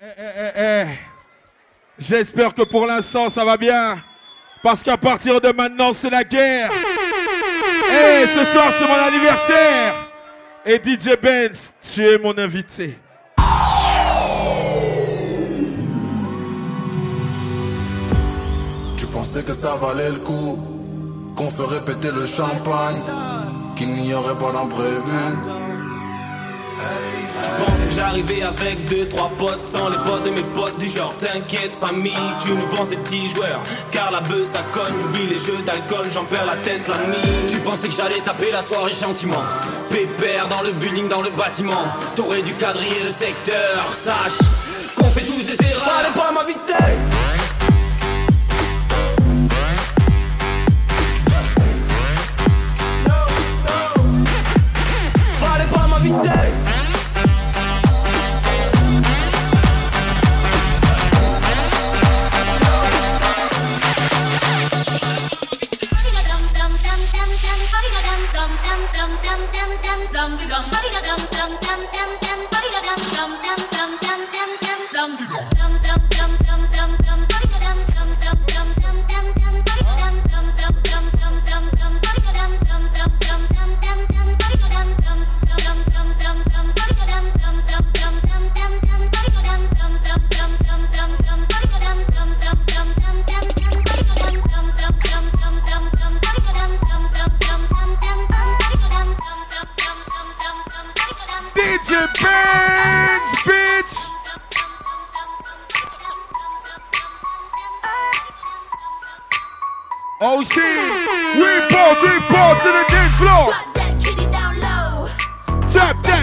Eh, eh, J'espère que pour l'instant ça va bien. Parce qu'à partir de maintenant c'est la guerre. Et ce soir c'est mon anniversaire. Et DJ Benz, tu es mon invité. Tu pensais que ça valait le coup, qu'on ferait péter le champagne, qu'il n'y aurait pas d'imprévu. J'arrivais avec deux, trois potes Sans les potes de mes potes du genre T'inquiète famille, tu nous penses petits joueurs. Car la bœuf ça cogne, oublie les jeux d'alcool J'en perds la tête la nuit. Tu pensais que j'allais taper la soirée gentiment. Pépère dans le building, dans le bâtiment. T'aurais dû quadriller le secteur Sache qu'on fait tous des erreurs. Fallait pas m'inviter Fallait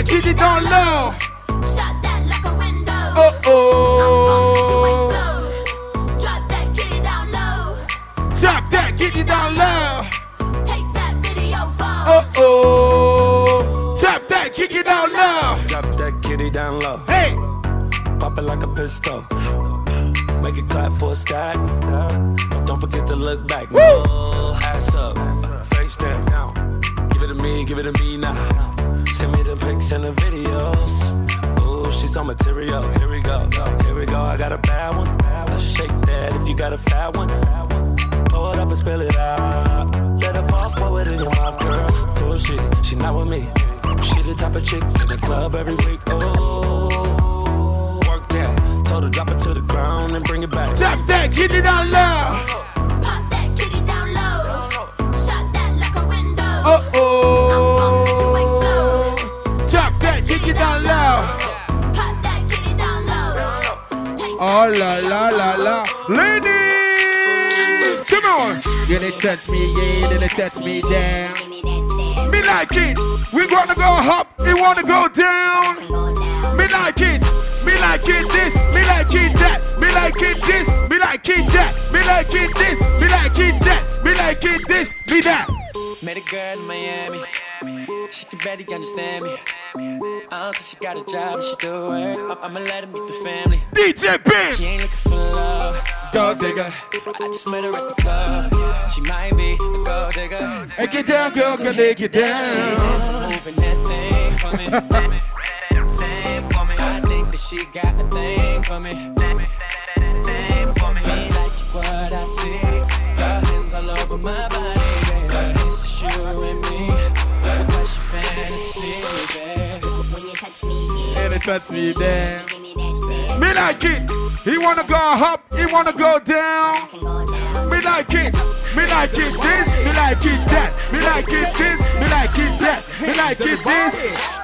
Drop that kitty down low. Shot that like a window. Oh To oh. explode. Drop that kitty down low. Drop that kitty down low. Take that video phone. Oh oh. Drop that, kick it down low. Drop that kitty down low. Hey. Pop it like a pistol. Make it clap for a stack. Don't forget to look back. No, ass up, face down. Give it to me, give it to me now. Send me the pics and the videos. Ooh, she's on material. Here we go, here we go. I got a bad one. I shake that if you got a fat one. Pull it up and spill it out. Let her boss pour it in your mouth, girl. Oh shit, she not with me. She the type of chick in the club every week. Oh, work that. Told her drop it to the ground and bring it back. Drop that, kick it out loud. Pop that kitty down low. Shot that like a window. Oh oh. Oh la la la la. Ladies, come on. You didn't touch me, yeah, you didn't touch me down. Me like it. We wanna go up, we wanna go down. Me like it. Me like it this, me like it that. Me like it this, me like it that. Me like it this, me like it that. Me like it this, me that. Met a girl in Miami. She can barely understand me. I don't think she got a job, she do work. I- I'ma let her meet the family. DJ Ben. She ain't looking for love. Gold digger. I just met her at the club. She might be a gold digger. Hey, get down, girl, can they get down? She is moving that thing for me. Thing for me. I think that she got a thing for me. Thing for me. Me like what I see. Got hands all over my body, baby. It's just you and me. Me, yeah. And they touch me down. Give me that stare. Me like it. He wanna go up, he wanna go down. Can go down. Me like it. Me like it this, me like it that. Me like it this, me like it that. Me like it this.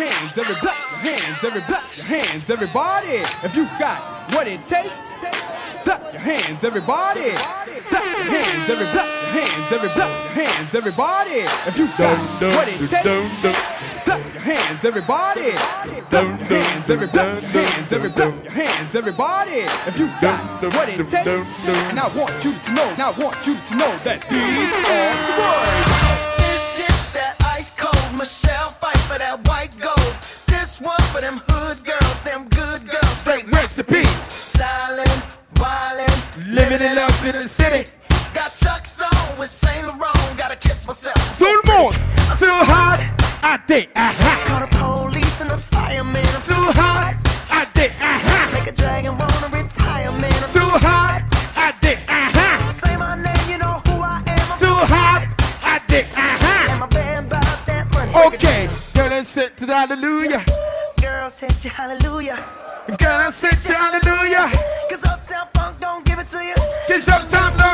hands, everybody, hands, everybody, hands, everybody. If you got what it takes, clap your hands, everybody. Clap your hands, everybody, hands, everybody, hands, everybody. If you got what it takes, clap your hands, everybody. Clap your hands, everybody, hands, everybody, hands, everybody. If you got what it takes, and I want you to know, and I want you to know that these are the words. This shit that ice cold. Michelle fight for that white gold. This one for them hood girls, them good girls. Straight Rest in peace. styling, wildin'. Living it up in the city. Got Chuck's on with Saint Laurent. Gotta kiss myself. Tout le monde. Too hot. I did. Uh-huh. Call the police and the fireman. I'm too, hot. I did. Uh-huh. Make a dragon wanna retire, man. I'm too, hot. I did. Uh-huh. Say my name, you know who I am. I'm too, hot. I did. Uh-huh. And my band bought that money. Okay, girl, I said to the hallelujah. Girl, said you hallelujah. Girl, I said you hallelujah. Cause Uptown Funk don't give it to you. Cause Uptown Funk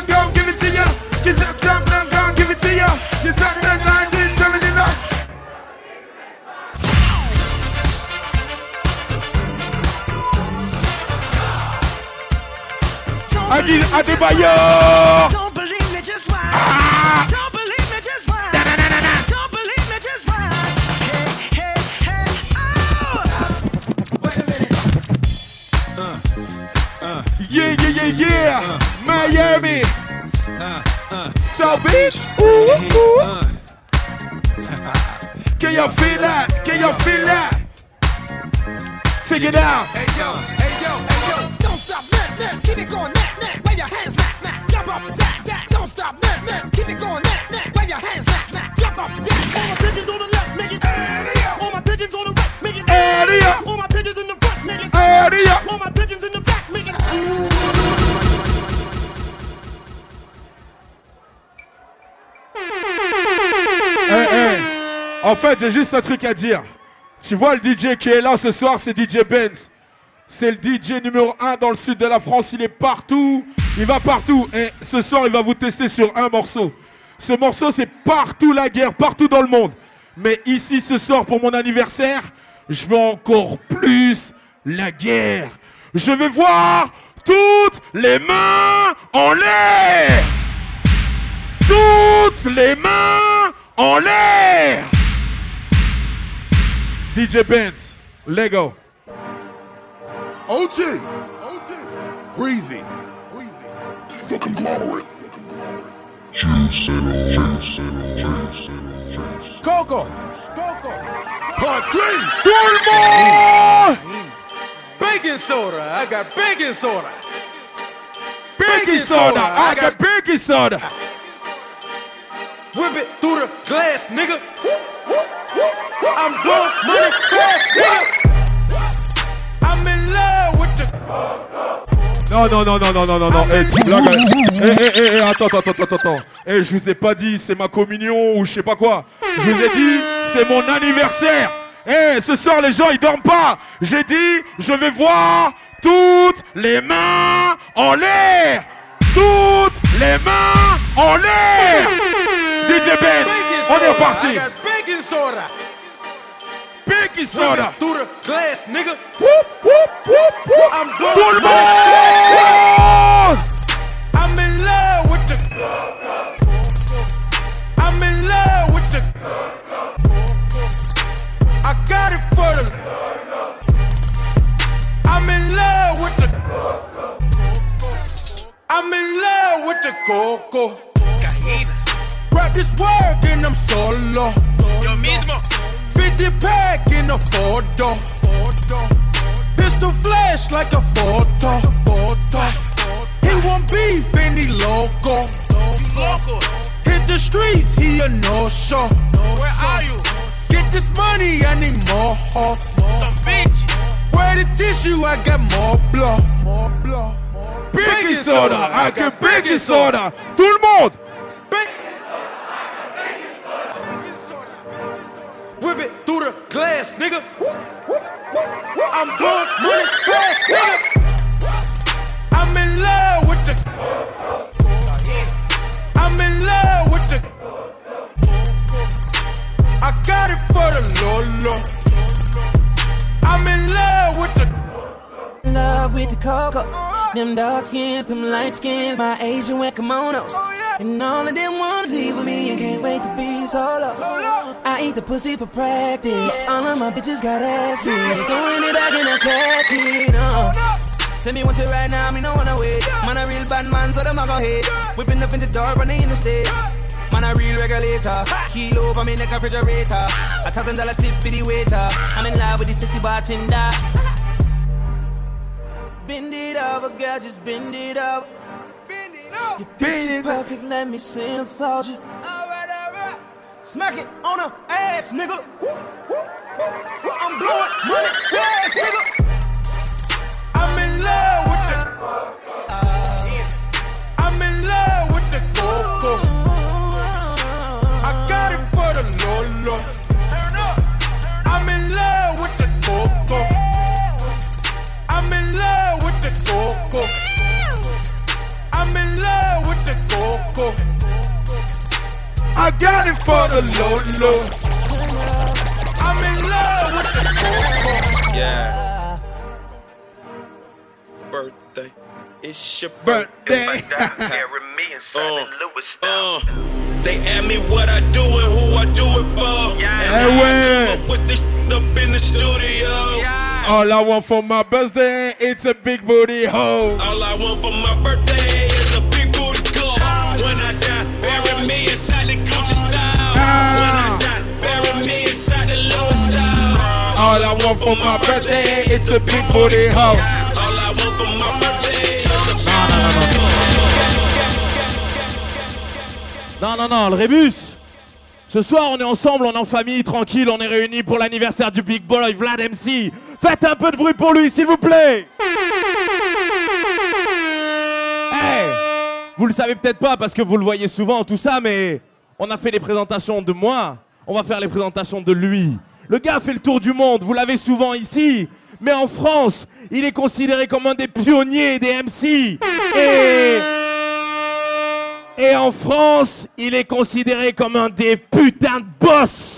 Adi, Adebayo! Don't believe me, just watch. Ah! Don't believe me, just watch. Don't believe me, just watch. Hey, hey, hey, oh! Wait a minute. Uh, uh. Yeah, yeah, yeah, yeah! Uh, Miami! South Beach! Ooh, ooh. Can y'all feel that? Can y'all feel that? Check it out! Hey yo, stop, man, man, keep it going, man, man, wave your hands, man, man, jump up, that, that, don't stop, man, man, keep it going, man, man, wave your hands, man, man, jump up, that. All my pigeons on the left, make it, all my pigeons on the right, make it, Area! all my pigeons in the front, make it, Area! all my pigeons in the back, make it. En fait, j'ai juste un truc à dire. Tu vois le DJ qui est là ce soir, c'est DJ Benz. C'est le DJ numéro 1 dans le sud de la France. Il est partout. Il va partout. Et ce soir, il va vous tester sur un morceau. Ce morceau, c'est partout la guerre, partout dans le monde. Mais ici, ce soir, pour mon anniversaire, je veux encore plus la guerre. Je vais voir toutes les mains en l'air. Toutes les mains en l'air. DJ Benz, Lego. OT. Breezy. The conglomerate. Coco, Part three. Le monde! baking soda, I got baking soda. Baking soda, I got baking soda. Whip it through the glass, nigga. I'm blowing money fast, nigga. Non, non, non, non, non, non, non, non. Eh, tu blagues. Eh, eh, eh, eh, attends, attends, attends, attends, attends. Eh, je vous ai pas dit c'est ma communion ou je sais pas quoi. Je vous ai dit c'est mon anniversaire. Eh, ce soir les gens ils dorment pas. J'ai dit je vais voir toutes les mains en l'air. Toutes les mains en l'air. DJ Ben, on est reparti. I got baking soda. Baking Whip soda. it through the glass, nigga. Whoop, whoop, whoop, whoop. I'm Tout blowing le money fast, monde. nigga. I'm in love with the. I'm in love with the. I got it for the. I'm in love with the. I'm in love with the coco. Grab this work and I'm solo. Yo mismo. 50 pack in a photo. Pistol flash like a photo. He want beef and he loco. Hit the streets, he a no show. Where are you? Get this money, I need more. Some bitch. Where the tissue, I got more blood. More blood. Baking soda, I got baking soda. Tout le monde. Whip it through the glass, nigga. I'm blowing money fast, nigga. I'm in love with the. I'm in love with the. I got it for the Lolo. I'm in love with the. Love with the cocoa. Them dark skins, them light skins, my Asian wear kimonos. And all of them wanna leave with me and can't wait to be solo. I eat the pussy for practice. All of my bitches got asses. Throwing it back and I catch it. No. Send me one to right now, me no wanna wait. Man, a real bad man, so them I go hate. Whipping up in the door, running in the state. Man, a real regulator. Kilo over me neck refrigerator. A thousand dollar tip for the waiter. I'm in love with the sissy bartender. Bend it over, girl, just bend it over. Bend it up. Your picture perfect, let me centerfold you. Alright, alright. Smack it on her ass, nigga. I'm blowing money fast, nigga. I'm in love with the. Uh, I'm in love with the coco. I got it for the Lolo. I got it for the low, low. I'm in love with the Yeah. Birthday. It's your birthday. Carry me inside the Louis uh, They ask me what I do and who I do it for. And Hey, how I wait. come up with this shit up in the studio. All I want for my birthday, it's a big booty hoe. All I want for my birthday me inside the Gucci style. When I die, bury me inside the Louis style. All I want for my birthday, it's a big booty hoe. All I want for my birthday is a Non, non, non, le Rébus Ce soir, on est ensemble, on est en famille, tranquille, on est réunis pour l'anniversaire du Big Boy Vlad MC. Faites un peu de bruit pour lui, s'il vous plaît Hey Vous le savez peut-être pas parce que vous le voyez souvent, tout ça, mais on a fait les présentations de moi, on va faire les présentations de lui. Le gars fait le tour du monde, vous l'avez souvent ici, mais en France, il est considéré comme un des pionniers des MC. Et... Et en France, il est considéré comme un des putains de boss.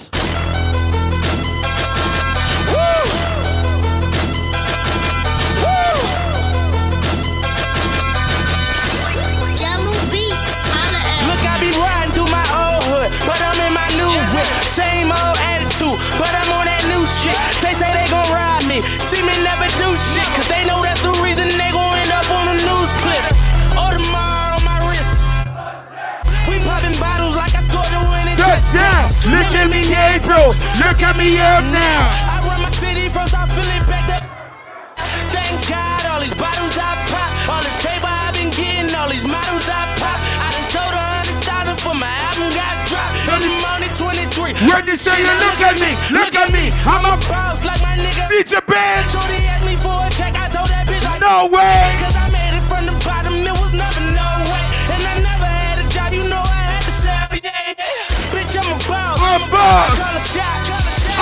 Shit. They say they gon' ride me, see me never do shit, cause they know that's the reason they gon' end up on the news clip. Audemars on my wrist. We popping bottles like I scored a winning Touchdown! Look at me, April! Look at me up now! When you say you look at me, look at me, I'm a boss like my nigga. feature band! Shorty asked me for a check, I told that bitch like No way! Cause I made it from the bottom, it was never no way. And I never had a job, you know I had to sell, yeah, yeah. Bitch, I'm a boss. I'm a boss. Call a shot.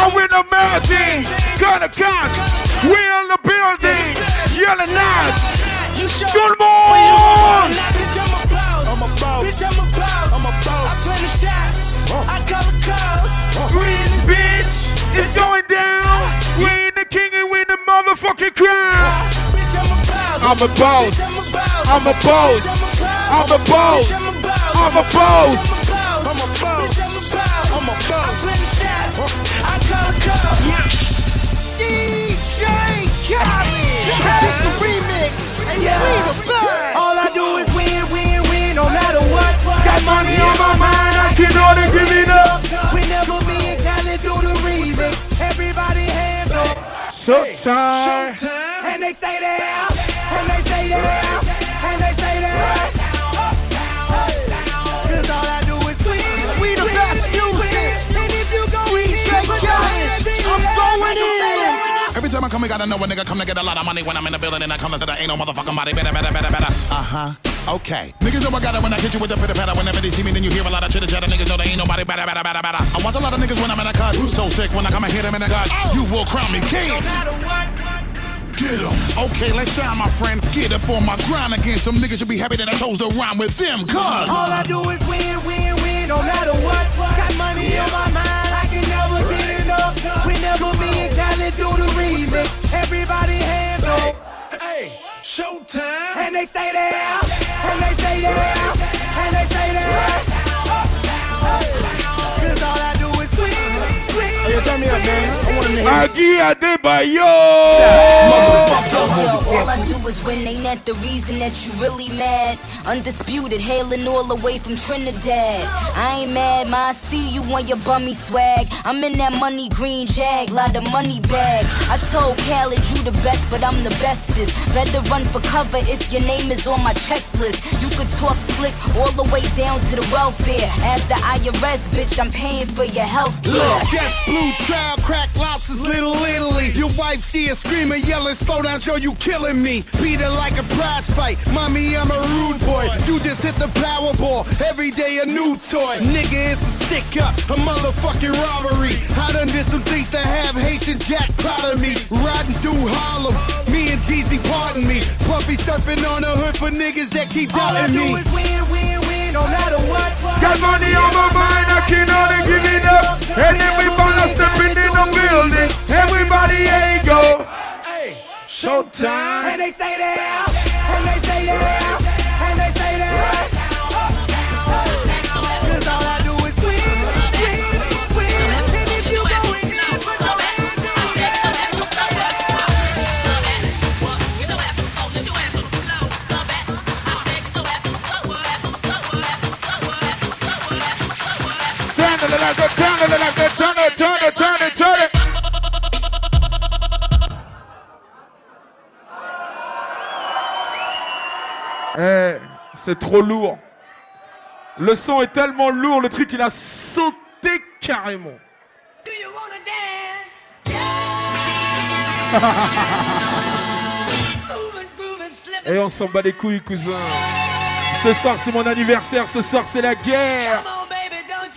I'm with the mountain, gonna catch. We in the building, yelling out. You show Tout le me where you monde! want. Now, bitch, I'm a boss. I'm a boss. Bitch, I'm a boss. I'm a boss. I play the shots. I call the calls. We bitch, it's going down. We the king and we the motherfucking crown. I'm a boss. I'm a boss. I'm a boss. I'm a boss. I'm a boss. I'm a boss. I'm a boss. I play the shots. I call the calls. DJ Khaled. Just the remix. And yeah. we the best. All I do is win, win, win, no matter what. Got money on my mind, I can only give it up. Showtime. And they stay there. And they stay there. And they stay there. Cause all I do is win. We the best music. And if you go DJ Khaled, I'm going in. Every time I come, I gotta know a nigga come to get a lot of money when I'm in the building and I come to say there ain't no motherfucking body. Better, better, better, better. Uh huh. Okay. Niggas know I got it when I hit you with the pitter patter. Whenever they see me, then you hear a lot of chitter chatter. Niggas know there ain't nobody better, better, better, better. I watch a lot of niggas when I'm in a cut. Who's So sick when I come and hit them in the gut. Oh. You will crown me king. No matter what. Get 'em. Okay, let's shine, my friend. Get up on my grind again. Some niggas should be happy that I chose to rhyme with them. Cause All I do is win, win, win, no matter what. Got money on my mind, I can never get enough. Whenever me and Khaled do the remix, everybody hands up. Hey, showtime. And they stay there, stay there, and they stay there. Cause all I do is win, turn me up, man. I want to hear. Agui Adebayo. All I do is win, ain't that the reason that you really mad? Undisputed, hailing all the way from Trinidad. I ain't mad, ma, I see you on your bummy swag. I'm in that money green jag, lot of money bags. I told Khaled you the best, but I'm the bestest. Better run for cover if your name is on my checklist. You could talk slick all the way down to the welfare. As the IRS, bitch, I'm paying for your health care. Just blue child, crack lobsters, little Italy. Your wife, she is screaming, yelling, slow down, Joe, you killing me. Beat it like a prize fight. Mommy, I'm a rude boy. You just hit the Powerball. Every day a new toy. Nigga, it's a stick up, a motherfucking robbery. I done did some things that have Haitian Jack proud of me. Riding through Harlem, me and Jeezy, pardon me. Puffy surfing on the hood for niggas that keep doubting me. All I do me. is win, win, win, win no matter what. Got money on my mind, I can only give it up. And everybody stepping in the building. Everybody, hey, go. Showtime. And they stay there. C'est trop lourd. Le son est tellement lourd, le truc il a sauté carrément. Et on s'en bat les couilles, cousin. Ce soir c'est mon anniversaire, ce soir c'est la guerre.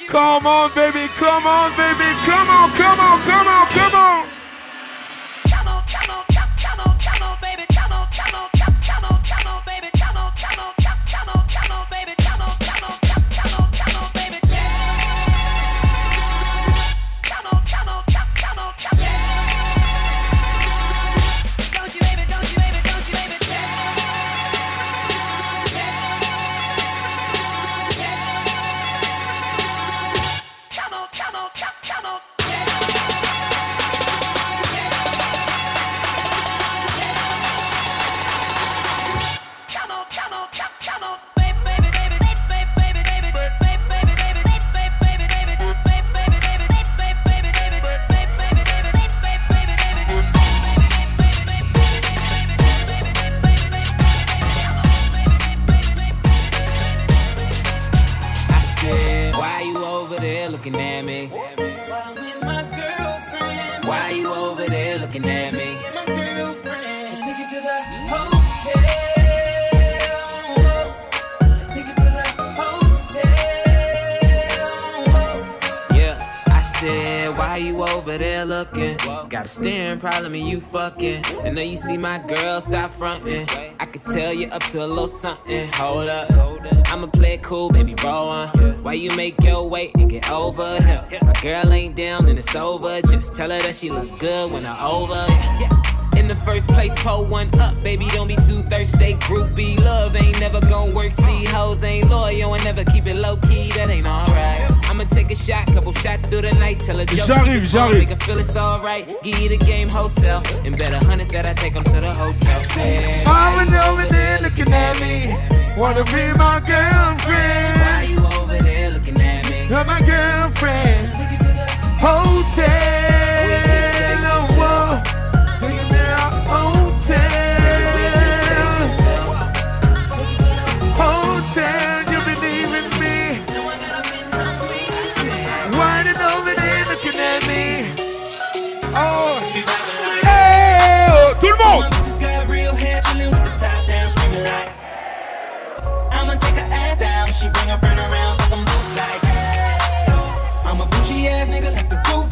Come on, baby, come on, baby, come on, come on, come on, come on. Over there looking? Got a staring problem and you fucking. I know you see my girl, stop fronting. I could tell you up to a little something. Hold up, I'ma play it cool, baby, roll on. Why you make your way and get over here? My girl ain't down and it's over. Just tell her that she look good when I over. In the first place, pull one up, baby. Don't be too thirsty. Groupie love ain't never gonna work. See, hoes ain't loyal and never keep it low key. That ain't alright. I'ma take a shot, couple shots through the night. Tell her joke. J'arrive, j'arrive. Make her feel it's alright. Give you the game wholesale. And bet a hundred that I take them to the hotel. Said, I was over there looking at me. Wanna be my girlfriend. Why you over there looking at me? You're my girlfriend. Hotel. Tout le monde. Just got real hair, chillin' with the top down, screaming like. I'ma take her ass down. She bring her friend around, fuck 'em both like. I'm a bougie ass nigga, like the roof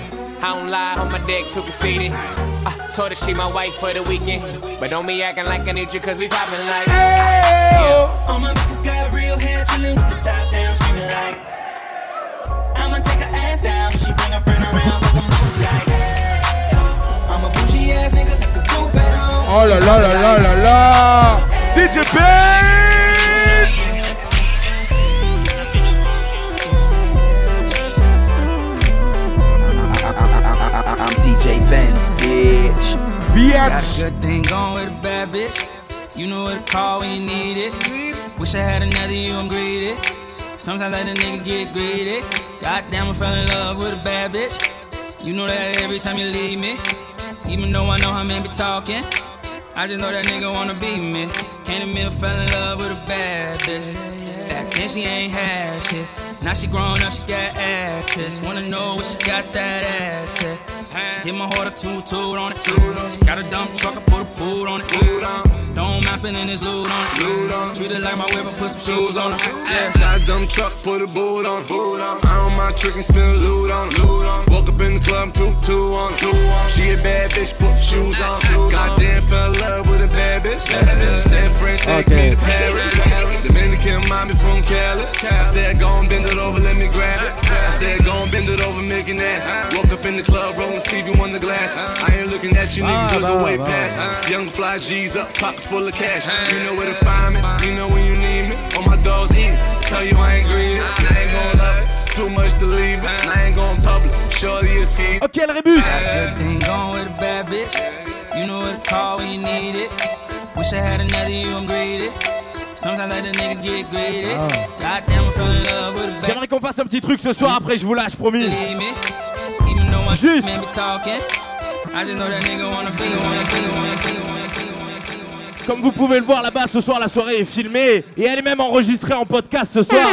I don't lie on my dick, too conceited. I told her she my wife for the weekend. But don't be acting like I need you, cause we poppin' like. Yeah. All my bitches got real hair, chillin' with the top down, screaming like. I'ma take her ass down. She bring her friend around, fuck 'em both like. I'm a bougie ass nigga, like the roof at home. Oh là là là là là là. DJ Page. Bitch. Got a good thing going with a bad bitch. You know what to call when you need it. Wish I had another you, I'm greedy. Sometimes I let a nigga get greedy. Goddamn, I fell in love with a bad bitch. You know that every time you leave me. Even though I know how men be talking. I just know that nigga wanna be me. To me and fell in love with a bad bitch. Back then she ain't had shit. Now she grown up, she got ass tits. Wanna know what she got that ass at. She hit my heart a toot toot on it. She got a dump truck, I put a boot on it. Don't mind spending this loot on it. Treat it like my whip, I put some shoes on it. Yeah. Got a dumb truck, put a boot on. Boot on. I don't mind tricking, spin loot on. Loot on. Woke up in the club, two two on. Two. She a bad bitch, put shoes on. Goddamn, fell in love with a bad bitch. Said French, take me to Paris. Dominican mommy from Cali. I said, go and bend it over, let me grab it. I said, go and bend it over, make it nasty. Woke up in the club, rolling Stevie the glass. I ain't looking at you niggas, looking bah, way bah, past. Young fly G's up, pocket full of cash. You know where to find me, you know when you need me. All my dogs eat, tell you I ain't greedy. I ain't gon' love it, too much to leave it. I ain't gon' public, surely a ski. Ok, le rébus. Good thing going with a bad bitch. You know what to call when you need it. Wish I had another you, I'm greedy. J'aimerais qu'on fasse un petit truc ce soir, après je vous lâche, promis. Juste. Comme vous pouvez le voir là-bas, ce soir la soirée est filmée et elle est même enregistrée en podcast ce soir.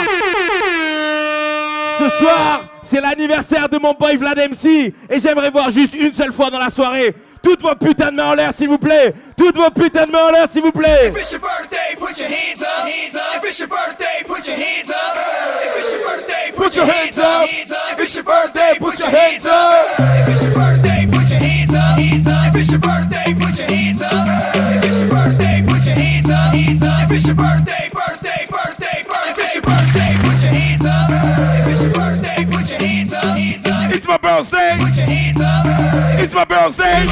Ce soir, c'est l'anniversaire de mon boy Vlad MC et j'aimerais voir juste une seule fois dans la soirée toutes vos putains de mains en l'air s'il vous plaît. Toutes vos putains de mains en l'air s'il vous plaît. If it's your birthday, put your hands up. If it's your birthday, put your hands up. If it's your birthday, Put your hands up. If it's your birthday, put your hands up. If it's your birthday, put your hands up. If it's your birthday, put your hands up. If it's your birthday, put your hands up. If it's your birthday, birthday, birthday, birthday. If it's your birthday, put your hands up. If it's your birthday, put your. Hands up. It's my birthday. Put your hands up. It's my birthday.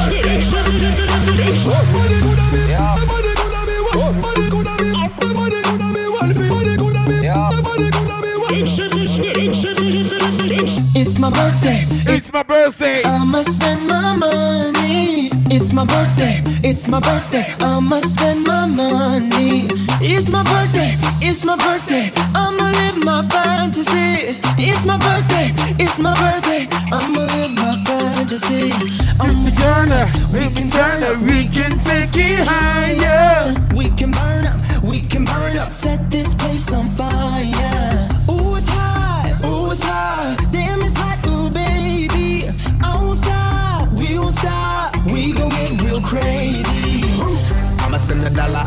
It's my birthday. It's my birthday. I'ma spend my money. It's my birthday. It's my birthday. I'ma spend my money. It's my birthday. It's my birthday. I'ma live my fantasy. It's my birthday. It's my birthday. I'ma live my fantasy. I'm a turner. We can turn up. We can take it higher. We can burn up. We can burn up. Set this place on fire. Ooh, it's hot. Ooh, it's hot. Damn, it's hot. Ooh, baby. I won't stop. We won't stop. We gon' get real crazy. I'ma spend a dollar,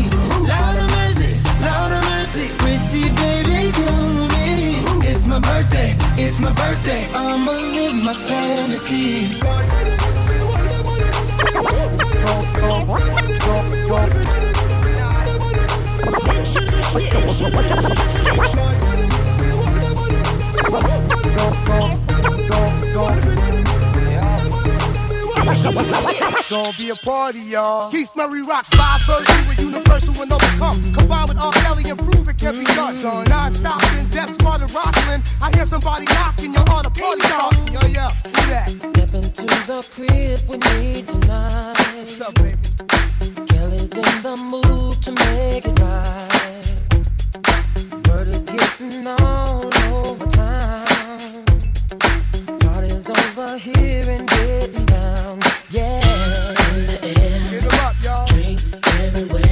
My birthday, it's my birthday. I'ma live my fantasy. Gonna be a party, y'all. Keith Murray rocks five versions with universal and overcome. Combined with R. Kelly and prove it can be mm-hmm. done. So non-stop in Def Squad and Rockland. I hear somebody knocking, you're on a party starting. Yo, yo, who that? Step into the crib with me tonight. What's up, baby? Kelly's in the mood to make it right. Word is getting all over town. Over here and getting down. Yeah. In the air. Get 'em up, y'all. Drinks everywhere.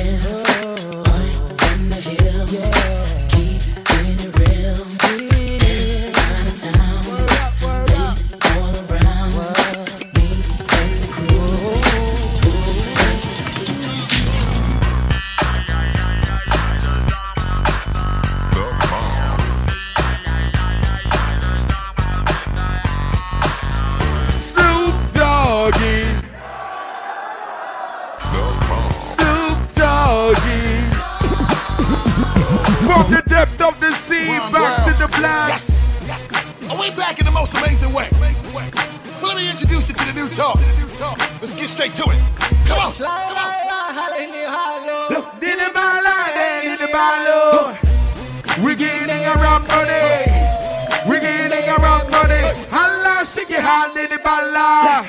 We World. back to the blast. Yes. yes. Are we back in the most amazing way. Well, let me introduce you to the new talk. Let's get straight to it. Come on. Come on. We're getting around money. We're getting around money. Allah, shake your hand in the balla.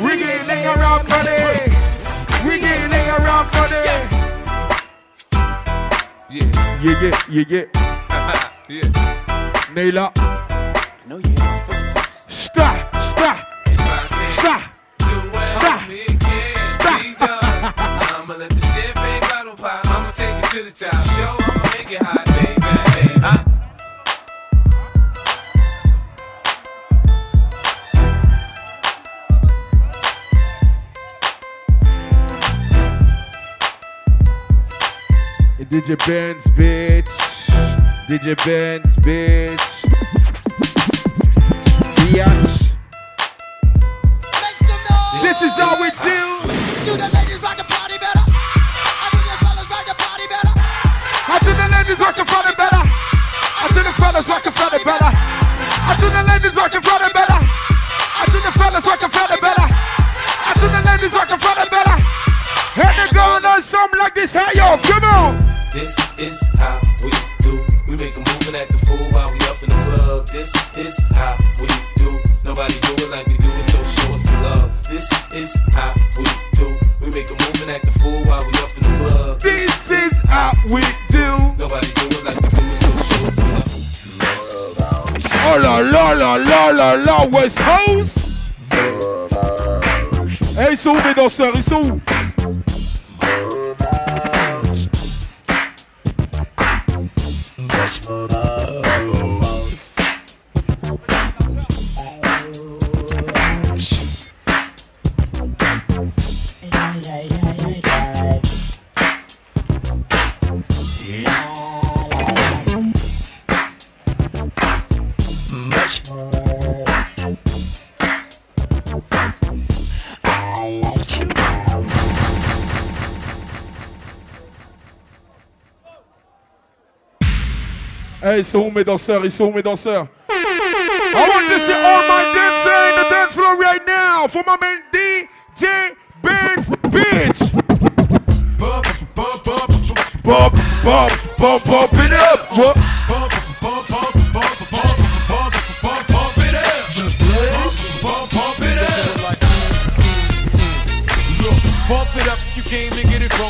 We're getting around money. We're getting around money. Yeah. Yeah, yeah, yeah, yeah. yeah. Naila. No, you DJ Benz, bitch. DJ Benz, bitch. Biatch. This is how we do. Do the ladies rock the party better. I do the fellas rock the party better. I do the ladies for the better. I do the fellas for the better. I do the ladies for the better. I do the fellas for the better. I do the ladies for the better. And they going on something like this. Hey yo, come on. This is how we do. We make a move and act the fool while we up in the club. This is how we do. Nobody do it like we do it, so show us some love. This is how we do. We make a move and act the fool while we up in the club. This is how we do. Nobody do it like we do it, so show us some love. Oh la la la la la la West Coast. Hey, ils sont où mes danseurs Ils sont où ils sont où mes danseurs Ils sont où mes danseurs I want to see all my dancers in the dance floor right now for my man DJ Benz, bitch. Bump, bump, it up.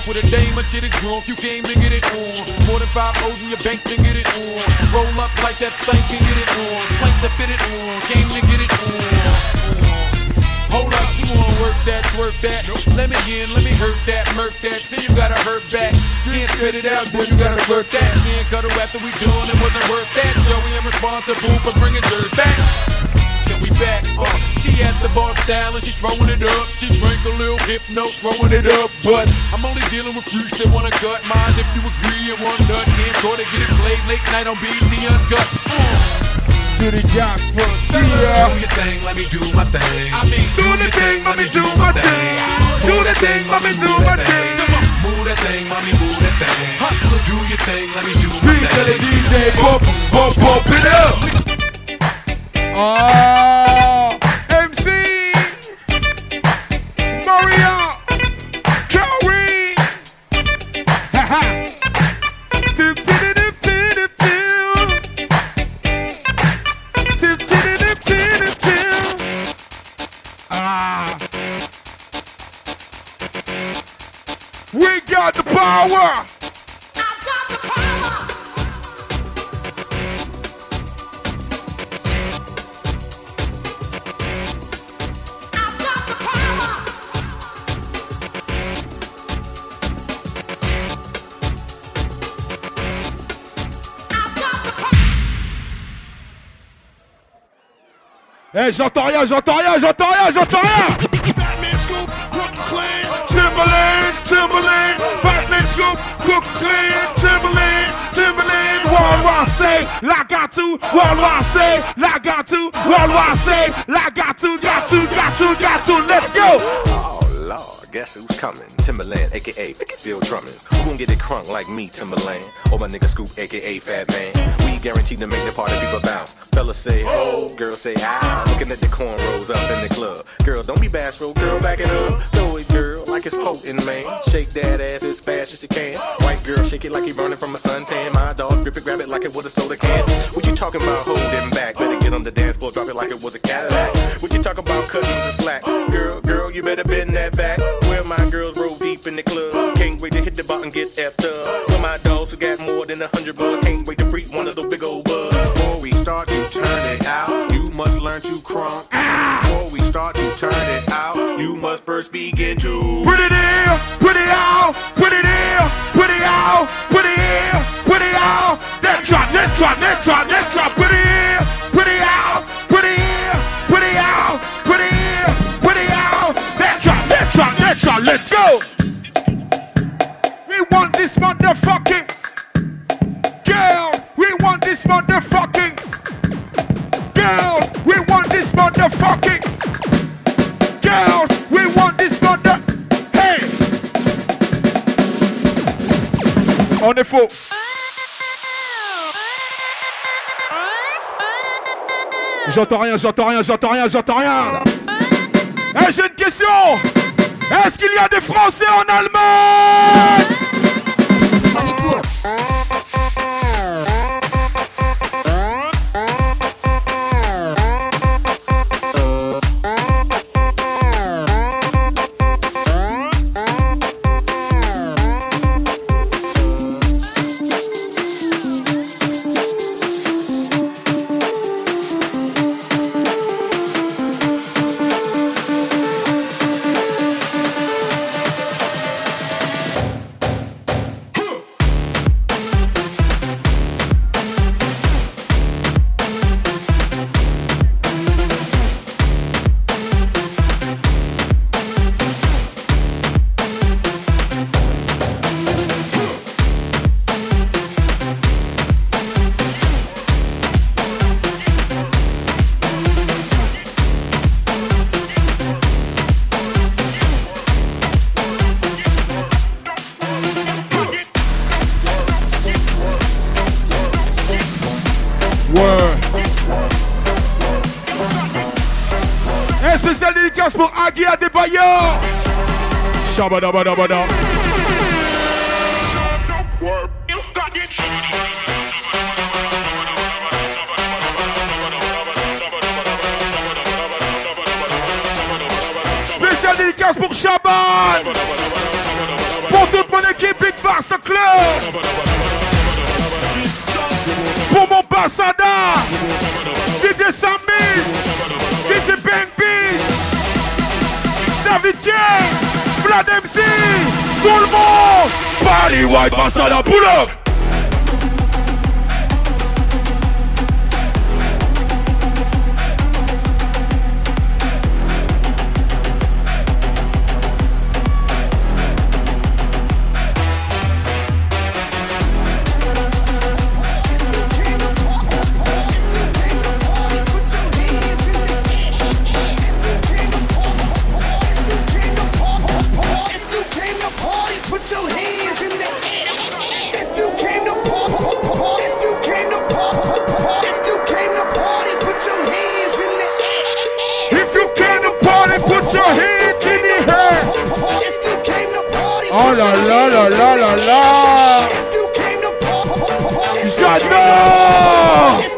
With a dame and shit it drunk, you came to get it on. More than five O's in your bank to get it on. Roll up like that thing can get it on. Plank to fit it on, came to get it on. Hold up, you wanna work that, work that. Let me in, let me hurt that, murk that. Say you gotta hurt back. Can't spit it out, boy, you gotta flirt that. Can't cut her after we done, it wasn't worth that. Joey, I'm responsible for bringing dirt back. Then we back, uh, she at the bar style and she throwing it up. She drank a little hypno, throwing it up. But I'm only dealing with freaks that wanna cut mine. If you agree and one nut, can't try to get it played late night on BET Uncut. Uh. Do the job for Do your thing, let me do my thing. I mean, Do the thing, let me do my thing. Do the thing, let me do my thing. Move that thing, mommy, move that thing. Hustle, do your thing, let me do my Please tell the thing. DJ bump, bump, bump it up. Oh, Eh, j'entends rien, j'entends rien, j'entends rien, j'entends rien. Timbaland, Timbaland, Fatman Scoop, Brooklyn, Timbaland, Timbaland, Worldwide say, like got to, Worldwide say, like got to, Worldwide say, like got to, got to, got to, got to, let's go. Oh Lord, guess who's coming? Timbaland, aka Bill Drummond. Who gon' get it crunk like me, Timbaland? Or my nigga Scoop, aka Fat Man. Guaranteed to make the party people bounce. Fellas say oh, girls say ah. Looking at the cornrows up in the club. Girl, don't be bashful, girl, back it up. Throw it, girl, like it's potent, man. Shake that ass as fast as you can. White girl, shake it like you running from a suntan. My dog, grip it, grab it like it was a soda can. What you talking about holding back? Better get on the dance floor, drop it like it was a Cadillac. What you talking about cutting the slack? Girl, girl, you better bend that back. Where my girls roll deep in the club. Can't wait to hit the and get effed up. Where my dogs who got more than a hundred bucks. Can't you to crunk. Before we start to turn it out, you must first begin to Put it in, put it out, put it in, put it out, put it in, put it out. That drop, that drop, that drop, that drop. Put it in, put it out, put it in, put it out, put it in, put it out. That drop, that drop, that drop. Let's go. We want this motherfucking girls. We want this motherfucking On est faux. J'entends rien, j'entends rien, j'entends rien, j'entends rien. Eh, j'ai une question. Est-ce qu'il y a des Français en Allemagne? Shabadabadabada. Spécial dédicace pour Shaban. Pour toute mon équipe Big Bass Club. Pour mon Bassada. DJ Sambis. DJ Bang. David King. Vlad MC. Tout le monde. Bali White Bassada. Pull up. If you came to party, if you J'adore.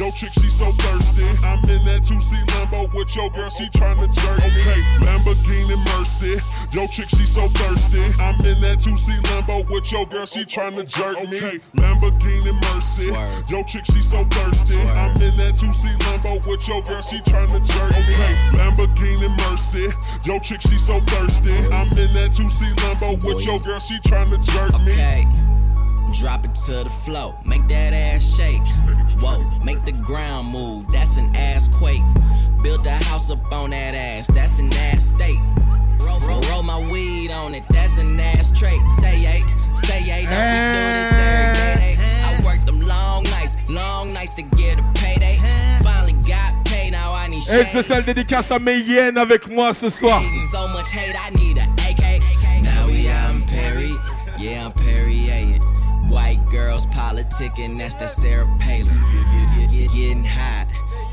Yo, chick, she so thirsty. I'm in that 2C Lambo with your girl, she tryna jerk me. Okay, Lamborghini Mercy. Yo, chick, she so thirsty. I'm in that 2C Lambo with your girl, she tryna jerk me. Okay, Lamborghini Mercy. Yo, chick, she so thirsty. I'm in that 2C Lambo with your girl, she tryna jerk me. Okay, Lamborghini Mercy. Yo, chick, she so thirsty. I'm in that 2C Lambo with your girl, she tryna jerk me. Okay. Drop it to the floor, make that ass shake. Whoa, make the ground move, that's an ass quake. Build a house up on that ass, that's an ass state. Roll, roll, roll my weed on it, that's an ass trait. Say eight, say eight, don't we do this every day? I worked them long nights, long nights to get a payday. Finally got paid, now I need Et shade. spéciale dédicace à Mayenne avec moi ce soir. So much hate, I need a AK. Now we out in Perry, yeah, I'm girls politicking, that's that Sarah Palin. Getting hot,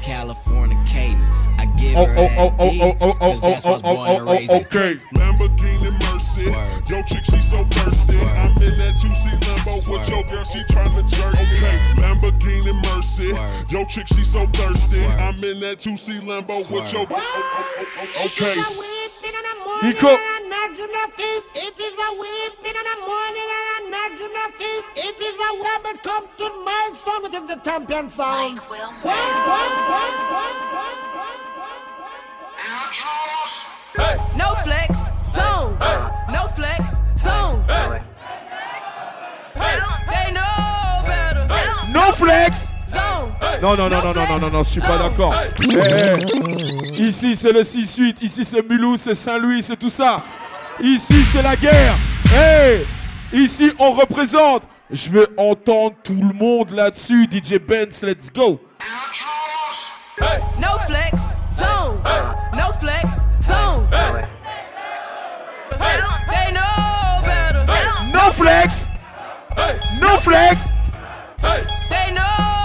California Caden. I give Oh, her oh, that oh, oh, D, oh, oh, oh, 'cause that's oh, oh, oh, oh, okay. Lamborghini Mercy. Yo, chick, she so thirsty. I'm in that 2C Lambo with your girl, she tryna jerk me. Okay, Lamborghini Mercy. Yo, chick, she so thirsty. I'm in that 2C Lambo with your. Oh, oh, oh, okay. It is a in the morning and a. It is a web it come to my song. It is the champion song. Mike No flex, zone. No flex, zone. They know better. No flex Zone. Non, non, non, non, non, non, non, non, je suis pas d'accord. Ici, c'est le 6-8, ici, c'est Mulhouse, c'est Saint-Louis, c'est tout ça. Ici, c'est la guerre. Hey Ici, on représente. Je veux entendre tout le monde là-dessus. DJ Benz, let's go. No flex, zone. No flex, zone. They know better. No flex No flex They know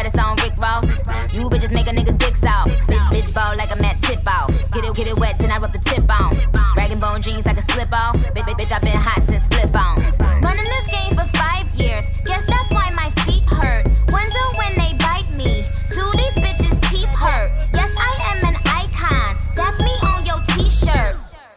Ass still fat, it's on Rick Ross. You bitches make a nigga dick off. Bitch, bitch ball like I'm tip off. Get it, get it wet, then I rub the tip on. Rag and bone jeans, I can slip off. Bitch, bitch, bitch, I've been hot since flip phones.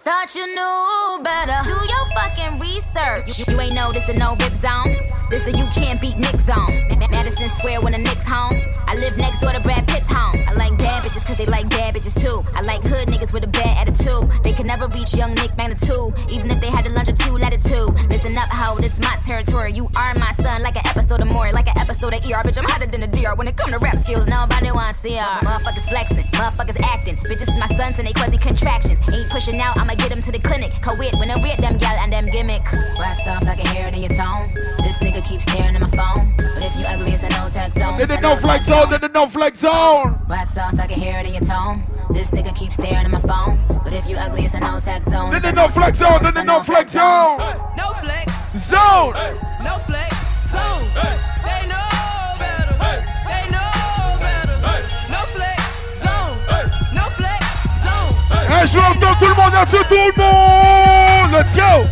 Thought you knew better. Do your fucking research. You, you ain't know this the no rip zone. This the you can't beat Nick zone. Ma- Madison Square when the Knicks home. I live next door to Brad Pitt's home. I like bad bitches cause they like bad bitches too. I like hood niggas with a bad attitude. They can never reach young Nick magnitude. Even if they had a two latitude. Listen up, ho, this my territory. You are my son, like an episode of more, like an episode of ER. Bitch, I'm hotter than a DR. When it come to rap skills, nobody see her. Motherfuckers flexing, motherfuckers acting. Bitches is my sons and they quasi contractions. Ain't pushing out, I'ma get them to the clinic. Co-ed when I read them gal and them gimmick. Wax off, I can hear it in your tone. This nigga keeps staring at my phone. But if you ugly, it's a no tech zone. In the no flex zone, in the no flex zone. Wax sauce, I can hear it in your tone. This nigga keeps staring at my phone. But if you ugly, it's a no tech zone. In the no flex zone, in the no flex zone. No flex, Zone. no flex, zone. Eh, je veux entendre tout le monde là-dessus, tout le monde. Let's go.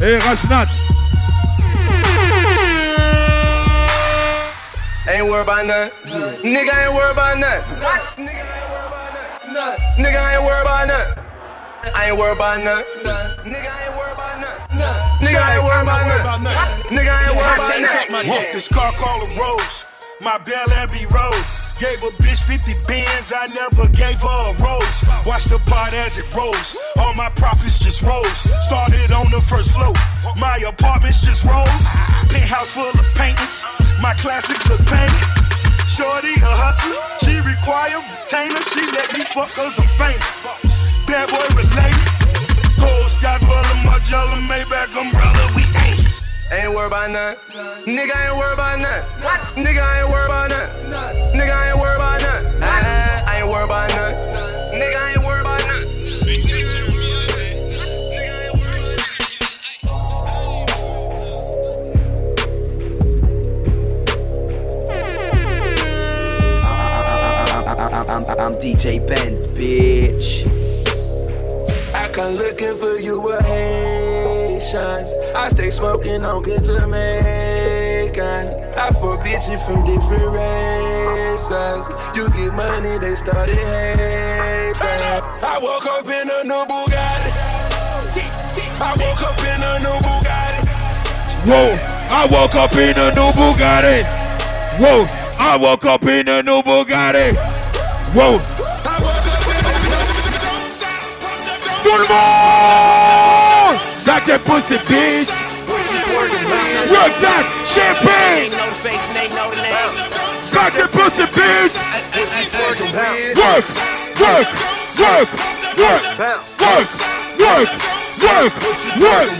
Hey, Rajnat. Ain't worried about nothing. Nigga ain't worried about nothing. Nigga ain't worried about nothing. I ain't worried about nothing. Nigga ain't worried about nothing. Nigga ain't worried about nothing. Nigga I ain't worried about nothing. Whoa, this car called a Rose. My Bel Abbey Rose. Gave a bitch 50 bands, I never gave her a rose. Watch the pot as it rose. All my profits just rose. Started on the first floor. My apartments just rose. Penthouse full of paintings. My classics look painted. Shorty a hustler. She require retainer. She let me fuck cause I'm famous. Bad boy related. Gold sky dweller, Margiela, Maybach umbrella. We ain't. Ain't worried about nothing. Nigga ain't worried about nothing. What? Nigga ain't worried about nothing. Nigga ain't worried about nothing. I, I ain't worried about nothing. Nigga ain't worried about nothing. I'm, I'm DJ Benz, bitch. I come looking for you with Haitians. I stay smoking on good Jamaican. I fuck bitches from different races. You get money, they started hating. I woke up in a new Bugatti. I woke up in a new Bugatti. Whoa, I woke up in a new Bugatti. Whoa, I woke up in a new Bugatti. Whoa. Tout le monde! Suck that pussy, bitch! Work that champagne! Suck that pussy, bitch! Work, work, work, work, work, work, work, work,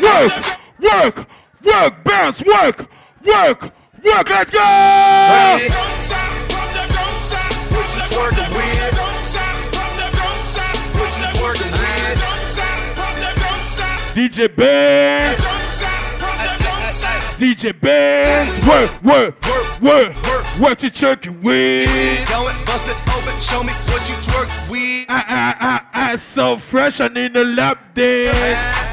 work, work, work, bounce, work, work, work, let's go! DJ Ben. DJ Ben. Work, work, work, work, work to jerky with. Go it, bust it open, show me what you twerk with. I, I, I, I, so fresh, I need a lap dance.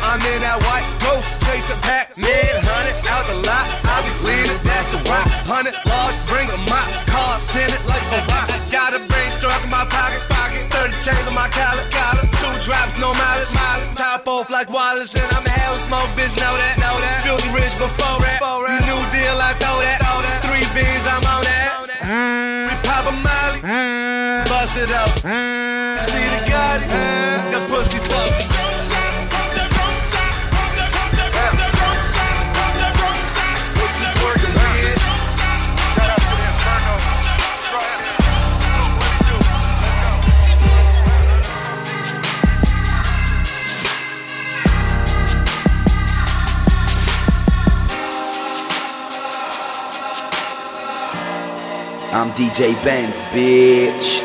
I'm in that white ghost, chasing Pac-Man, hundred out the lot. I be bleeding, that's a rock. Hundred large, bring a mop, cars tinted like a rock. Got a brain struck in my pocket, chains on my collar, collar. Two drops, no mileage, mileage. Top off like Wallace, and I'm a hell smoke, bitch. Know that, know that. Filthy rich before that. New deal, I throw that. Three beans, I'm on that. We pop a molly, mm. bust it up. Mm. See the Gotti, the pussy suck. DJ Benz, bitch.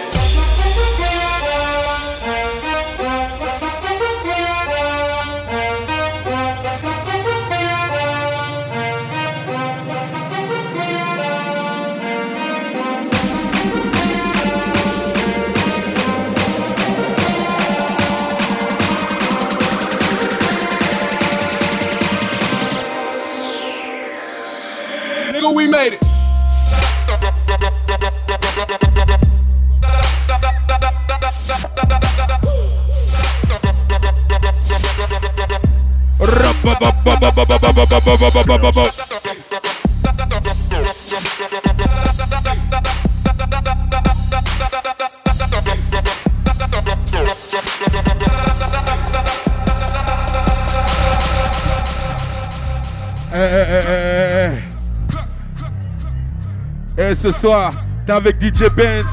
Soir, t'es avec DJ Benz,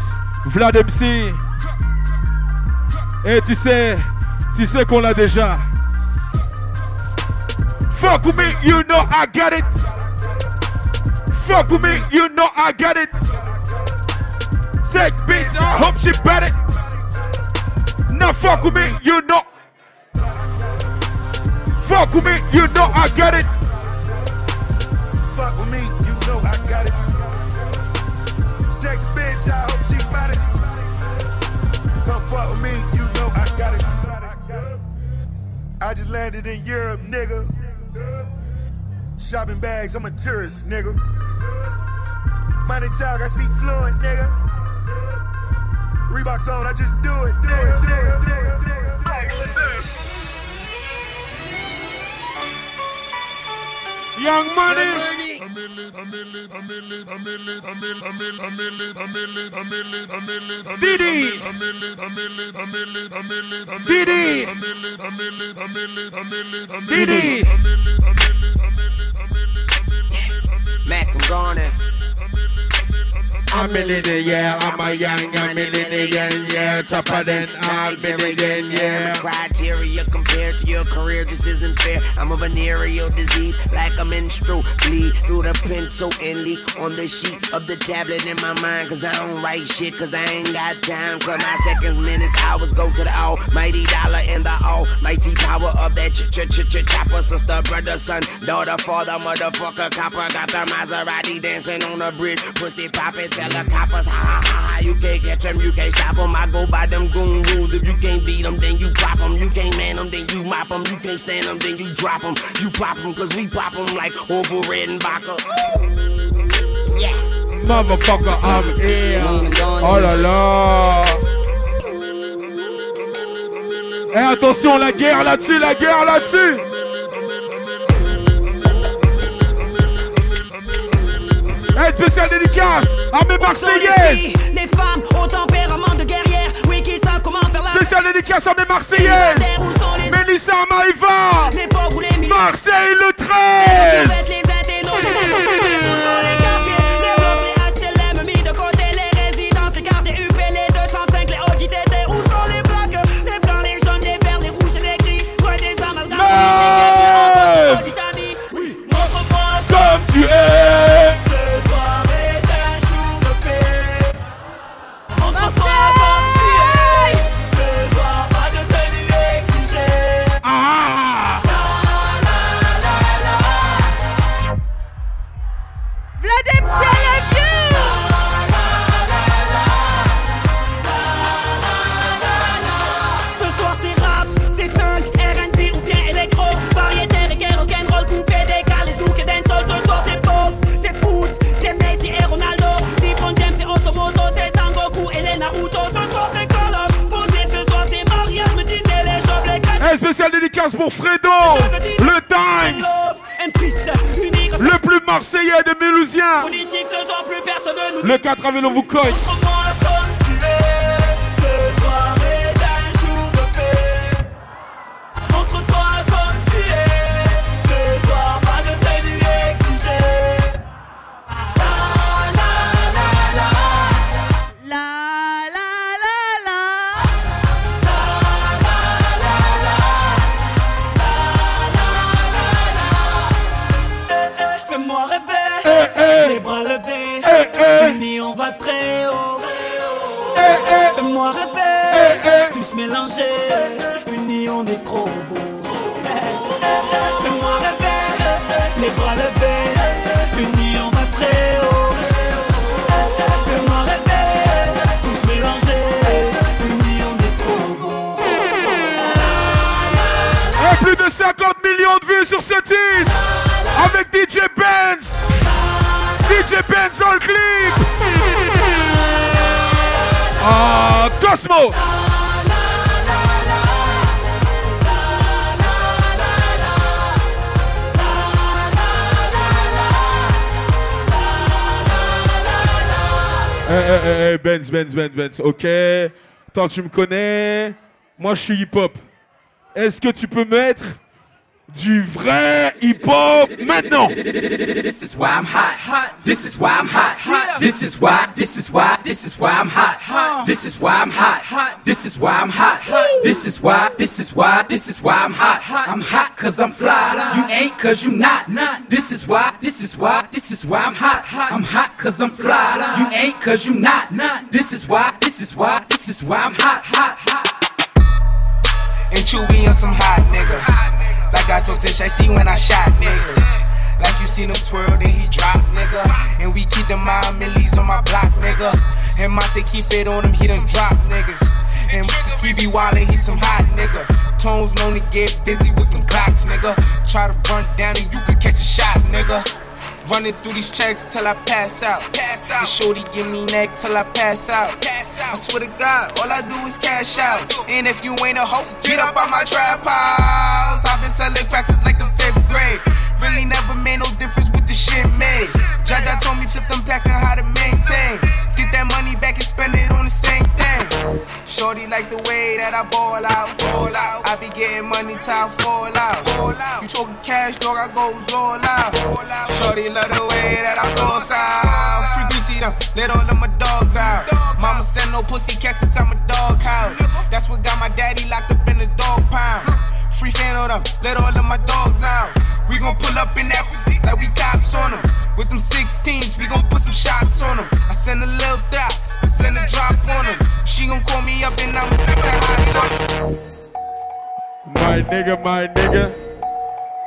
Vlad MC. Et tu sais, tu sais qu'on l'a déjà. Fuck with me, you know I got it. Fuck with me, you know I got it. Sex bitch, hope she bet it. Now fuck with me, you know. Fuck with me, you know I got it. Landed in Europe, nigga. Shopping bags, I'm a tourist, nigga. Money talk, I speak fluent, nigga. Reeboks on, I just do it, nigga, nigga, nigga, nigga. Young money. Diddy. Diddy. Diddy. Mac, I'm gone. A millionaire. I'm a young a millionaire, yeah. Tougher than all million, yeah. Criteria compared to your career, just isn't fair. I'm a venereal disease, like a menstrual bleed through the pencil and leak on the sheet of the tablet in my mind. Cause I don't write shit, cause I ain't got time. Cause my seconds, minutes, hours go to the almighty dollar and the almighty power of that ch ch ch ch chopper. Sister, brother, son, daughter, father, motherfucker, copper. Got the Maserati dancing on the bridge. Pussy poppin', tell the ha ha ha. You can't catch them, you can't stop them. I go by them goon rules. If you can't beat them, then you pop them. You can't man them, then you mop them. You can't stand them, then you drop them. You pop them, cause we pop them like Orville Redenbacher. Yeah. Motherfucker, I'm here. Oh là là. Eh attention, la guerre là-dessus, la guerre là-dessus. Eh, spécial dédicace à mes Marseillaises. Les femmes au tempérament de guerrière, oui, qui savent comment faire la Spécial dédicace à mes Marseillaises. Mélissa Maïva. Les pauvres ou les millions. Marseille le Les 13. Eh, eh, eh, eh, Benz, Benz, Benz, Benz, ok. Tant que tu me connais, moi je suis hip-hop. Est-ce que tu peux mettre du vrai hip-hop maintenant This is why I'm hot. This is why I'm hot. This is why. This is why. This is why I'm hot. This is why I'm hot. This is why I'm hot. This is why. This is why. This is why I'm hot. I'm hot cause I'm fly. You ain't cause you not. This is why. This is why. This is why I'm hot. I'm hot cause I'm fly. You ain't cause you not. This is why. This is why. This is why I'm hot. Hot. Hot. And Chewy on some hot nigga. Like I told Tish, I see when I shot niggas. Like you seen him twirl, then he drop, nigga. And we keep the mind millies on my block, nigga. And Monte keep it on him, he done drop niggas. And he be wildin', he some hot nigga. Tones known to get busy with them clocks, nigga. Try to run down and you could catch a shot, nigga. Running through these checks till I pass out. Pass out. shorty give me neck till I pass out. Pass out. I swear to God, all I do is cash out. And if you ain't a hoe, get up on my trap house. I've been selling cracks since like the fifth grade. Really never made no difference with the shit made. Jaja told me flip them packs and how to maintain. Get that money back and spend it on the same thing. Shorty like the way that I ball out, ball out. I be getting money till I fall out, fall out. You talking cash, dog? I goes all out, out. Shorty love the way that I floss out. Frequency see them. Let all of my dogs out. Mama send no pussy cats inside my dog house. That's what got my daddy locked up in the dog pound. Free fan on them, let all of my dogs out. We gon' pull up in that like we cops on them. With them 16s, we gon' put some shots on them. I send a little drop, I send a drop on them. She gon' call me up and I'ma set that eyes on. My nigga, my nigga.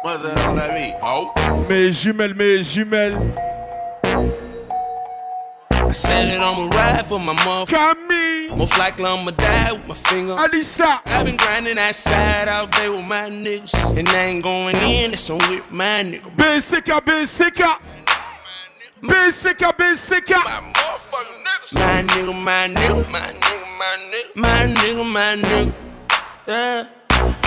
What's that on that beat? Oh. Mes jumelles, mes jumelles. I said it, I'ma ride for my mother. Camille. Most likely I'ma die with my finger. Alisa. I've been grinding that side out there with my niggas. And I ain't going in, that's on with my nigga. BCK, BCK. BCK, BCK. My nigga, my nigga, my nigga, my nigga, my nigga, my nigga. Yeah.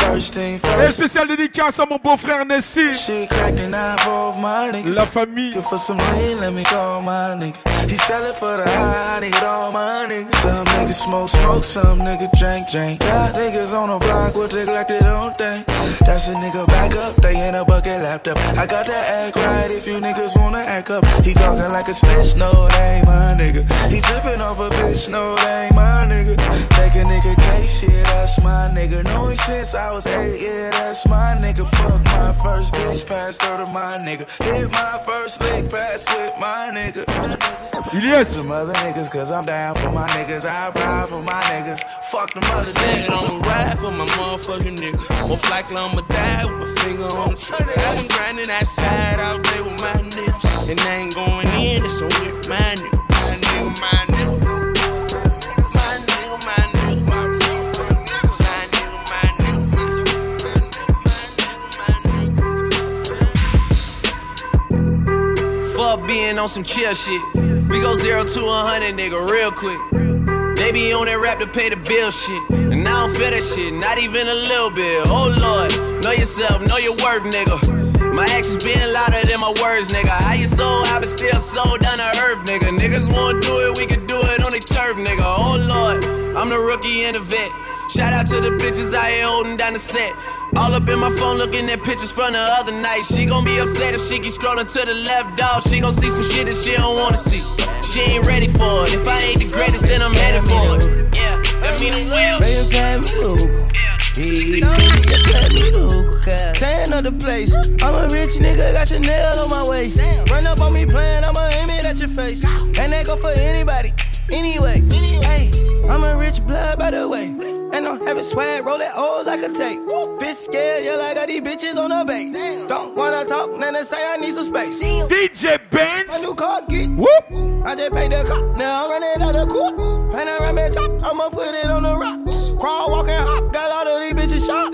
First thing Et first. spécial dédicace à mon beau-frère Nessie. She cracked the nine for my niggas. La famille. Good for some lean, let me call my nigga. He sell for the high, I need all my niggas. Some niggas smoke, smoke, some niggas drink, drink. Got niggas on the block with they like they don't think. That's a nigga back up, they in a bucket laptop. I got to act right if you niggas wanna act up. He talking like a snitch, no, they ain't my nigga. He tripping off a bitch, no, they ain't my nigga. Take a nigga case, shit, that's my nigga. Knowing since I was eight, yeah, that's my nigga. Fuck my first bitch, passed her to my nigga. Hit my first lick, pass with my nigga. Yes. Some other niggas, cause I'm down for my niggas. I ride for my niggas. Fuck them other niggas. I'ma ride for my motherfucking nigga. Most likely I'ma die with my finger on the trigger. I've been grinding that side out there with my niggas. And I ain't going in, that's on with my nigga. My nigga, my nigga. My Fuck being on some chill shit. We go zero to a hundred, nigga, real quick. They be on that rap to pay the bill shit. And I don't feel that shit, not even a little bit. Oh lord, know yourself, know your worth, nigga. My actions being louder than my words, nigga. How you so I but still so down to earth, nigga. Niggas wanna do it, we can do it on the turf, nigga. Oh lord, I'm the rookie and the vet. Shout out to the bitches I here holding down the set. All up in my phone looking at pictures from the other night. She gon' be upset if she keep scrolling to the left, dog. She gon' see some shit that she don't wanna see. She ain't ready for it. If I ain't the greatest, then I'm headed for it. Yeah, that mean I'm well. Baby, pay me the hookah. Yeah, baby, pay me the hookah. Tan of the place. I'm a rich nigga, got your Chanel on my waist. Run up on me playing, I'ma aim it at your face. And that go for anybody, anyway. Hey, I'm a rich blood, by the way. And I'm having swag, roll it old like a tape. Bitch scared, yeah, like I got these bitches on the base. Don't wanna talk, then they say I need some space. DJ Benz. My new car geek. Whoop. I just paid the cop, now I'm running out of court. Panoramic top, I'ma put it on the rocks. Crawl, walk, and hop, got all of these bitches shot.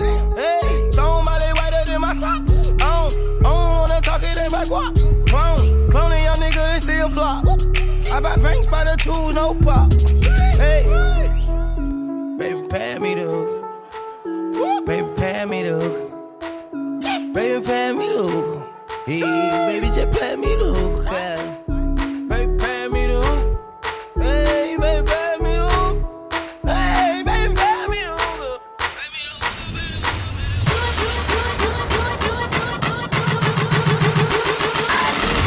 Baby, pay me the hook. Baby, pay me the hook. Hey, baby, just pay me the hook. yeah.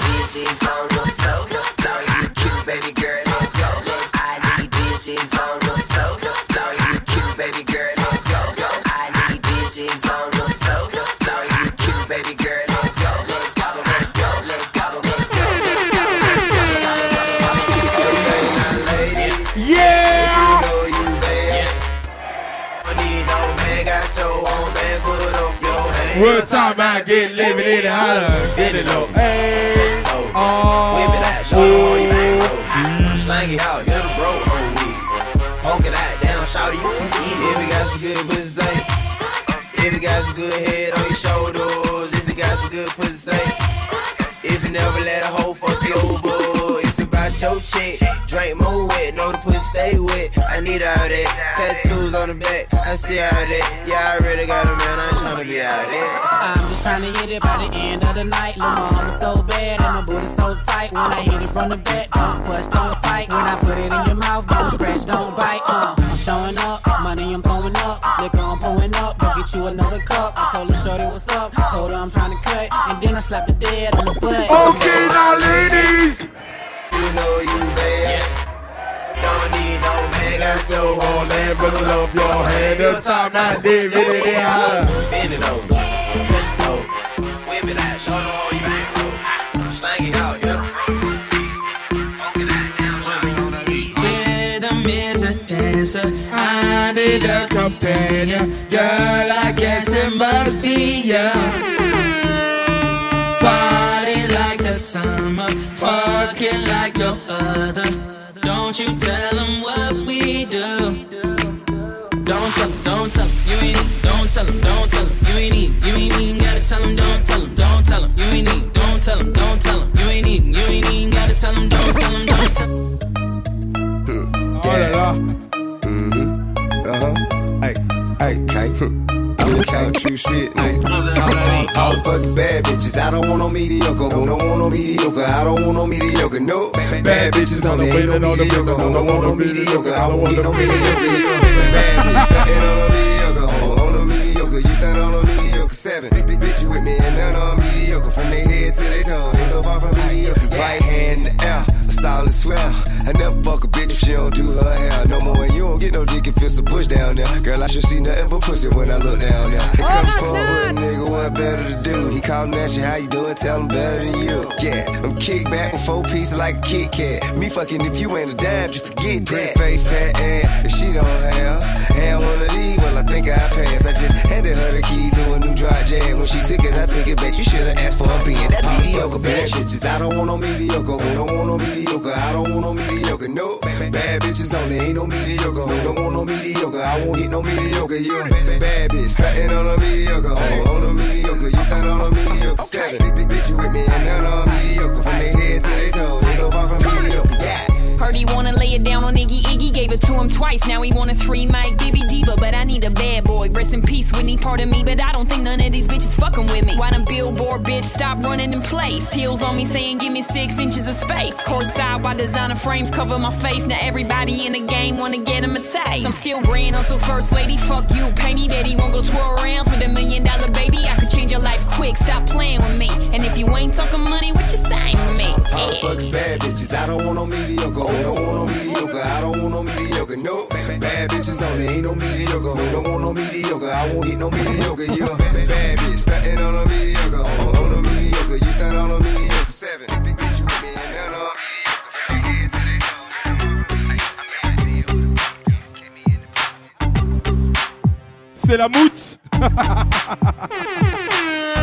Bitches on the floor. Floor, you cute, baby girl, let go. I need bitches What time I get living in it, holla, get it low. Hey, oh, Whip it out, show them how you back. Slang it out, hit a bro, hold me. Poke it out, down, shout you can eat. If you got some good pussy, say. If you got some good head on your shoulders. If you got some good pussy, say. If you never let a hoe fuck you over. If you bout your chick, drink more wet, know the pussy stay wet. I need all that. Tattoos on the back, I see all that. Yeah, I really got a man, I ain't tryna be out there. I'm just trying to hit it by the end of the night. Lil' mama so bad and my booty so tight. When I hit it from the back, don't fuss, don't fight. When I put it in your mouth, don't scratch, don't bite. Uh, I'm showing up, money I'm blowing up, liquor I'm pouring up. Go get you another cup. I told her shorty what's up, I told her I'm trying to cut, and then I slapped the dead on the butt. Okay, now ladies. You know you hand, got your on that, brother up your hand. The top nine, big, really, they holler. Bend it over, touch your toe, whip it out, show them how you back roll. Slang it out, hit 'em, Rhythm is a dancer. I need a companion. Girl, I guess there must be ya. Party like the summer. Fucking like no other. Don't you tell them what we do. Don't tell them, don't tell them. You ain't need, don't tell them, don't tell them. You ain't need, you ain't even gotta tell them, don't tell them, don't tell them. You ain't need, don't tell them, don't tell them. You ain't need, you ain't even gotta tell them, don't tell them, don't tell them. Yeah. Mm-hmm. Uh-huh. Hey, hey, hey. Count true shit. All fucking bad bitches. I don't want no mediocre. Don't want no mediocre? I don't want no mediocre. No bad bitches on the no mediocre. Don't want no mediocre? I won't get no mediocre. Bad bitch standing on a mediocre. On a mediocre. You stand on a mediocre. Seven. Big, bitch, with me and none on mediocre. From their head to their toe. They so far from mediocre. Right hand in the air. A solid swell. I never fuck a bitch if she don't do her hair no more. And you don't get no dick if it's a push down there. Girl, I should see nothing but pussy when I look down there. He come forward, nigga, what better to do? He callin' that shit, how you doing? Tell him better than you. Yeah, I'm kick back with four pieces like a Kit Kat. Me fucking if you ain't a dime, just forget that. Face fat ass, if she don't have. And one of these, well, I think I passed. I just handed her the key to a new dry jam. When she took it, I took it back. You should've asked for a being that mediocre bad bitches. I don't want no mediocre. Who don't want no mediocre? I don't want no mediocre. No bad bitches only ain't no mediocre. Who don't want no mediocre? I won't hit no mediocre. You bad bitch, starting on a mediocre. Oh, on a mediocre. You stand on a mediocre. Seven bitch, you with me and none on mediocre. From their head to their toe, they so far from mediocre. Yeah. Heard he wanna lay it down on Iggy Iggy, gave it to him twice. Now he want a three mic Gibby Diva, but I need a bad boy. Rest in peace, Whitney, part of me, but I don't think none of these bitches fucking with me. Why them billboard bitch stop running in place? Heels on me saying give me six inches of space. Course side while designer frames cover my face. Now everybody in the game wanna get him a taste. I'm still grand hustle first lady, fuck you. Pay me that he won't go 12 rounds with a million dollar baby. I could change your life quick, stop playing with me. And if you ain't talking money, what you saying with me? All fucking bad bitches. I don't want no mediocre. Who don't want no mediocre? I don't want no mediocre. No bad bitches only ain't no mediocre. Who don't want no mediocre? I won't hit no mediocre. You a bad bitch starting on a mediocre. On, on a mediocre. You stand on a mediocre. Seven. Bitch, you with me and none on mediocre. C'est la moute.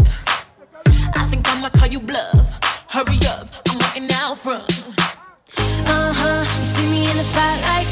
You bluff. Hurry up, I'm waiting out from. Uh huh, see me in the spotlight,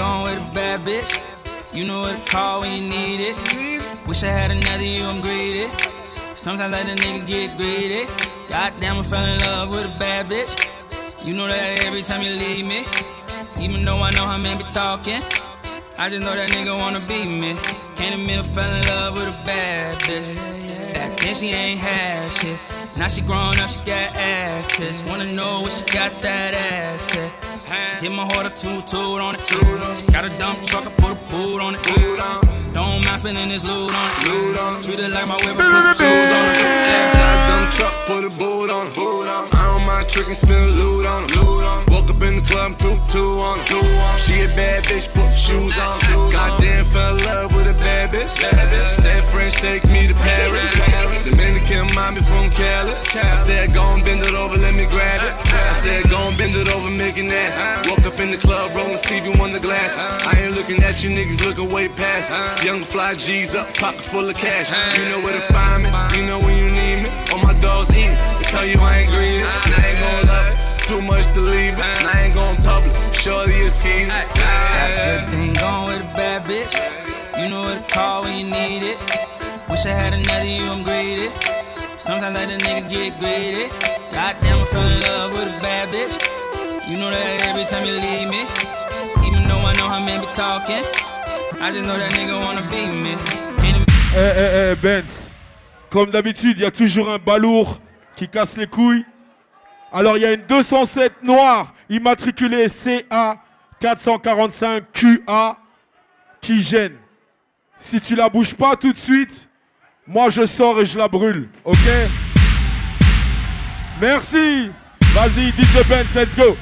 going with a bad bitch. You know what to call when you need it. Wish I had another you, I'm greedy. Sometimes I let a nigga get greedy. Goddamn, I fell in love with a bad bitch. You know that every time you leave me, even though I know how men be talking, I just know that nigga wanna be me. Can't admit I fell in love with a bad bitch. Back then she ain't had shit. Now she grown up, she got ass tits. Wanna know what she got that ass at. She hit my heart a toot toot on it. She got a dump truck, I put a boot on it. Don't mind spending this loot on it. Treat it like my whip, I put some shoes on it. Got a dump truck, put a boot on it. I don't mind tricking, spin loot on it. Up in the club, two two on it. She a bad bitch, put shoes on. Goddamn, fell in love with a bad bitch. Said French, take me to Paris. Dominican mommy from Cali. I said, go and bend it over, let me grab it. I said, go and bend it over, make an ass. Woke up in the club, rolling Stevie the glass. I ain't looking at you niggas, looking way past. Young fly G's up, pocket full of cash. You know where to find me, you know when you need me. All my dogs eating, they tell you I ain't greedy. I ain't gon' love it, too much to leave it. And I ain't gon' public, surely it's keys. Got a good thing going with a bad bitch. You know what to call when you need it. Wish I had another you, I'm greedy. Sometimes let a nigga get greedy. Goddamn, I fell in love with a bad bitch. You know that every time you leave me. Even though I know how men be talking. I just know that nigga wanna be me. Eh, eh, eh, Benz. Comme d'habitude, il y a toujours un balourd qui casse les couilles. Alors, il y a une 207 noire immatriculée CA 445 QA qui gêne. Si tu la bouges pas tout de suite, moi je sors et je la brûle. Ok? Merci. Vas-y, DJ Benz, let's go.